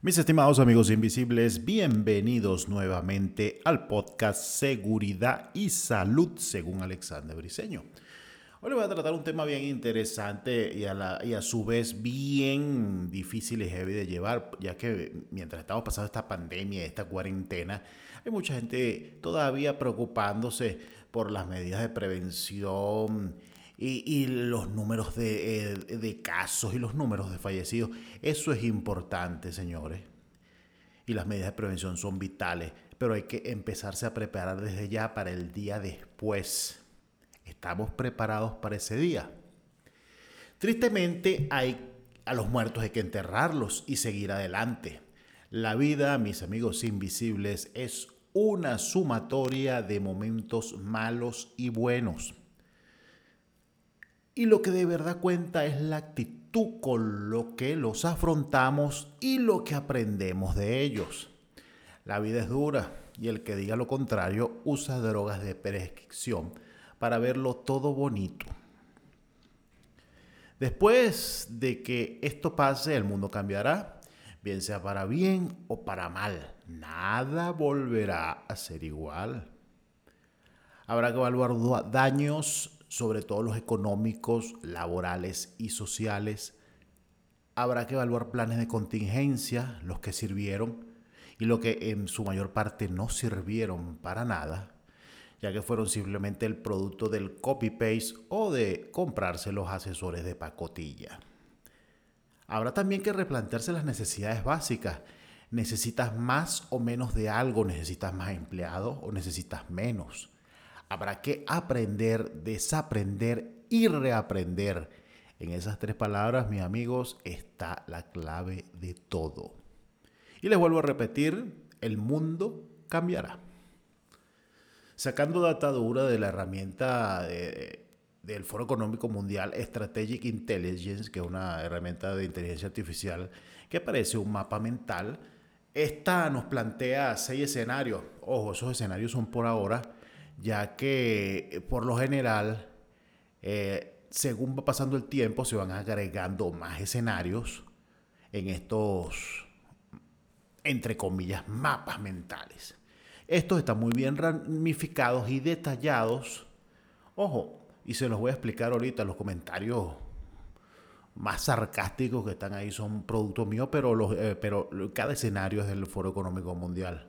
Mis estimados amigos invisibles, bienvenidos nuevamente al podcast Seguridad y Salud según Alexander Briseño. Hoy voy a tratar un tema bien interesante y a, la, y a su vez bien difícil y heavy de llevar, ya que mientras estamos pasando esta pandemia, esta cuarentena, hay mucha gente todavía preocupándose por las medidas de prevención y, los números de, eh, de casos y los números de fallecidos. Eso es importante, señores. Y las medidas de prevención son vitales, pero hay que empezarse a preparar desde ya para el día después. ¿Estamos preparados para ese día? Tristemente, hay, a los muertos hay que enterrarlos y seguir adelante. La vida, mis amigos invisibles, es una sumatoria de momentos malos y buenos. Y lo que de verdad cuenta es la actitud con lo que los afrontamos y lo que aprendemos de ellos. La vida es dura y el que diga lo contrario usa drogas de prescripción para verlo todo bonito. Después de que esto pase, el mundo cambiará, bien sea para bien o para mal. Nada volverá a ser igual. Habrá que evaluar daños sobre todo los económicos, laborales y sociales. Habrá que evaluar planes de contingencia, los que sirvieron y los que en su mayor parte no sirvieron para nada, ya que fueron simplemente el producto del copy-paste o de comprarse los asesores de pacotilla. Habrá también que replantearse las necesidades básicas. ¿Necesitas más o menos de algo? ¿Necesitas más empleados o necesitas menos? Habrá que aprender, desaprender y reaprender. En esas tres palabras, mis amigos, está la clave de todo. Y les vuelvo a repetir, el mundo cambiará. Sacando datadura de la herramienta del Foro Económico Mundial Strategic Intelligence, que es una herramienta de inteligencia artificial que parece un mapa mental, esta nos plantea seis escenarios. Ojo, esos escenarios son por ahora ya que eh, por lo general, eh, según va pasando el tiempo, se van agregando más escenarios en estos, entre comillas, mapas mentales. Estos están muy bien ramificados y detallados. Ojo, y se los voy a explicar ahorita, los comentarios más sarcásticos que están ahí son producto mío, pero, los, eh, pero cada escenario es del Foro Económico Mundial.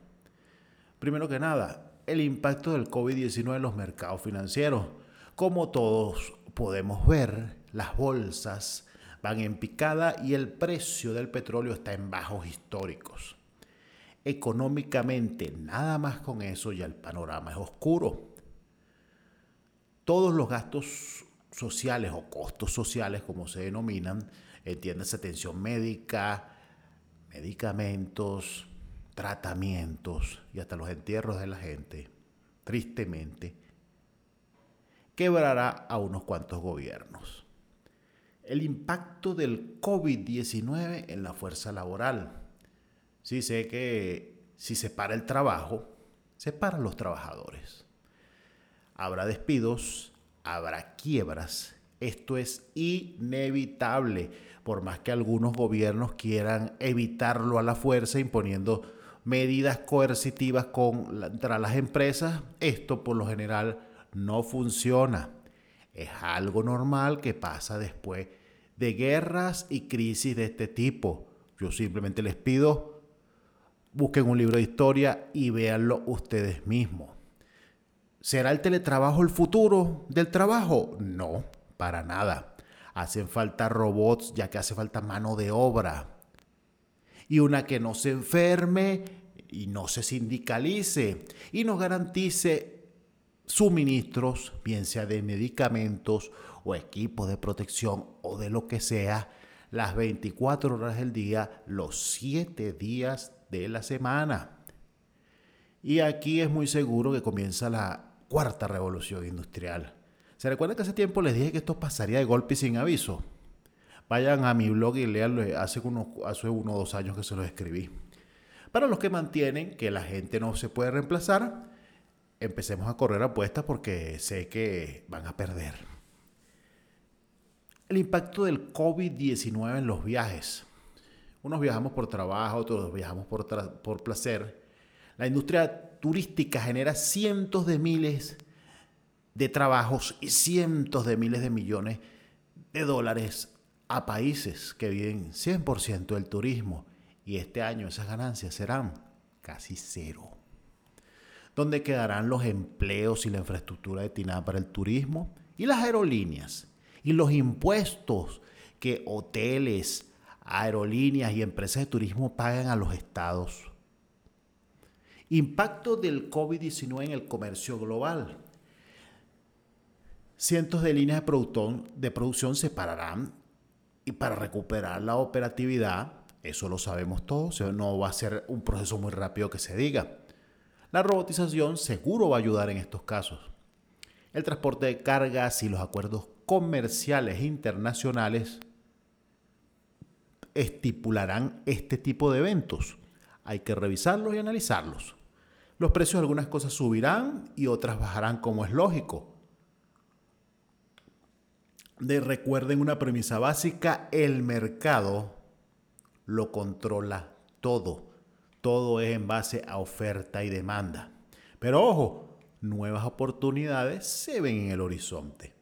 Primero que nada, el impacto del COVID-19 en los mercados financieros. Como todos podemos ver, las bolsas van en picada y el precio del petróleo está en bajos históricos. Económicamente, nada más con eso ya el panorama es oscuro. Todos los gastos sociales o costos sociales, como se denominan, entiéndase atención médica, medicamentos, tratamientos y hasta los entierros de la gente, tristemente, quebrará a unos cuantos gobiernos. El impacto del COVID-19 en la fuerza laboral. Sí sé que si se para el trabajo, se paran los trabajadores. Habrá despidos, habrá quiebras. Esto es inevitable, por más que algunos gobiernos quieran evitarlo a la fuerza imponiendo medidas coercitivas contra las empresas. Esto por lo general no funciona. Es algo normal que pasa después de guerras y crisis de este tipo. Yo simplemente les pido, busquen un libro de historia y véanlo ustedes mismos. ¿Será el teletrabajo el futuro del trabajo? No, para nada. Hacen falta robots ya que hace falta mano de obra. Y una que no se enferme y no se sindicalice y nos garantice suministros, bien sea de medicamentos o equipos de protección o de lo que sea, las 24 horas del día, los 7 días de la semana. Y aquí es muy seguro que comienza la cuarta revolución industrial. ¿Se recuerda que hace tiempo les dije que esto pasaría de golpe y sin aviso? Vayan a mi blog y leanlo, hace, unos, hace uno o dos años que se lo escribí. Para los que mantienen que la gente no se puede reemplazar, empecemos a correr apuestas porque sé que van a perder. El impacto del COVID-19 en los viajes. Unos viajamos por trabajo, otros viajamos por, por placer. La industria turística genera cientos de miles de trabajos y cientos de miles de millones de dólares a países que viven 100% del turismo y este año esas ganancias serán casi cero. ¿Dónde quedarán los empleos y la infraestructura destinada para el turismo? Y las aerolíneas. Y los impuestos que hoteles, aerolíneas y empresas de turismo pagan a los estados Impacto del COVID-19 en el comercio global. Cientos de líneas de, de producción se pararán y para recuperar la operatividad, eso lo sabemos todos, no va a ser un proceso muy rápido que se diga. La robotización seguro va a ayudar en estos casos. El transporte de cargas y los acuerdos comerciales internacionales estipularán este tipo de eventos. Hay que revisarlos y analizarlos. Los precios de algunas cosas subirán y otras bajarán como es lógico. De, recuerden una premisa básica, el mercado lo controla todo. Todo es en base a oferta y demanda. Pero ojo, nuevas oportunidades se ven en el horizonte.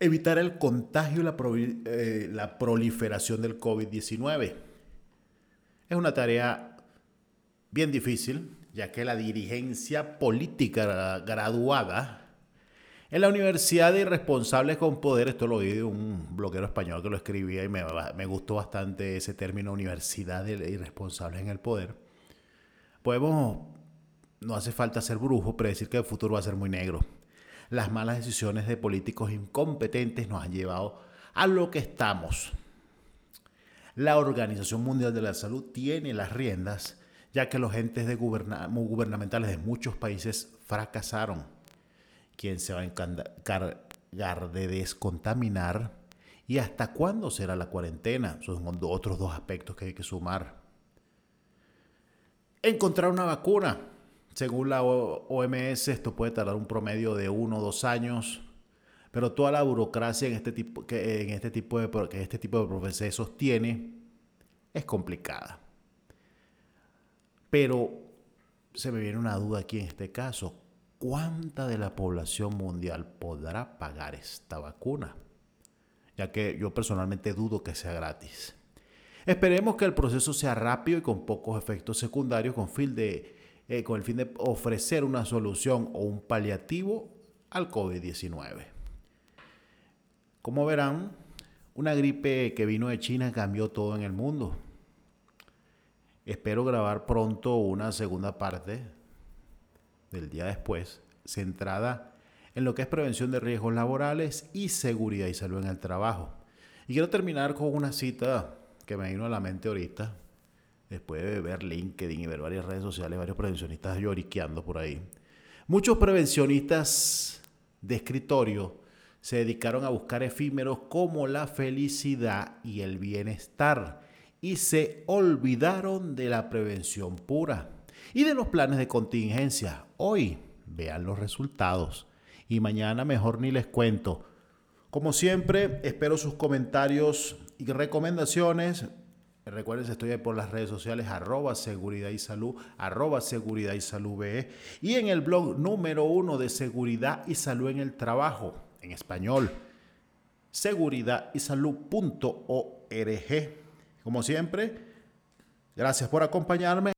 Evitar el contagio y la, eh, la proliferación del COVID-19. Es una tarea bien difícil, ya que la dirigencia política graduada en la Universidad de Irresponsables con Poder, esto lo oí de un bloguero español que lo escribía y me, me gustó bastante ese término, Universidad de Irresponsables en el Poder, podemos, no hace falta ser brujo, predecir que el futuro va a ser muy negro. Las malas decisiones de políticos incompetentes nos han llevado a lo que estamos. La Organización Mundial de la Salud tiene las riendas ya que los entes de gubernamentales de muchos países fracasaron. ¿Quién se va a encargar de descontaminar? ¿Y hasta cuándo será la cuarentena? Son otros dos aspectos que hay que sumar. Encontrar una vacuna. Según la OMS, esto puede tardar un promedio de uno o dos años, pero toda la burocracia en este tipo, que, en este tipo de, que este tipo de procesos tiene es complicada. Pero se me viene una duda aquí en este caso. ¿Cuánta de la población mundial podrá pagar esta vacuna? Ya que yo personalmente dudo que sea gratis. Esperemos que el proceso sea rápido y con pocos efectos secundarios con, eh, con el fin de ofrecer una solución o un paliativo al COVID-19. Como verán, una gripe que vino de China cambió todo en el mundo. Espero grabar pronto una segunda parte del día después, centrada en lo que es prevención de riesgos laborales y seguridad y salud en el trabajo. Y quiero terminar con una cita que me vino a la mente ahorita, después de ver LinkedIn y ver varias redes sociales, varios prevencionistas lloriqueando por ahí. Muchos prevencionistas de escritorio se dedicaron a buscar efímeros como la felicidad y el bienestar y se olvidaron de la prevención pura y de los planes de contingencia. Hoy vean los resultados y mañana mejor ni les cuento. Como siempre, espero sus comentarios y recomendaciones. Recuerden, estoy por las redes sociales, arroba seguridad y salud, arroba seguridad y salud BE, y en el blog número uno de seguridad y salud en el trabajo, en español, seguridad y salud.org. Como siempre, gracias por acompañarme.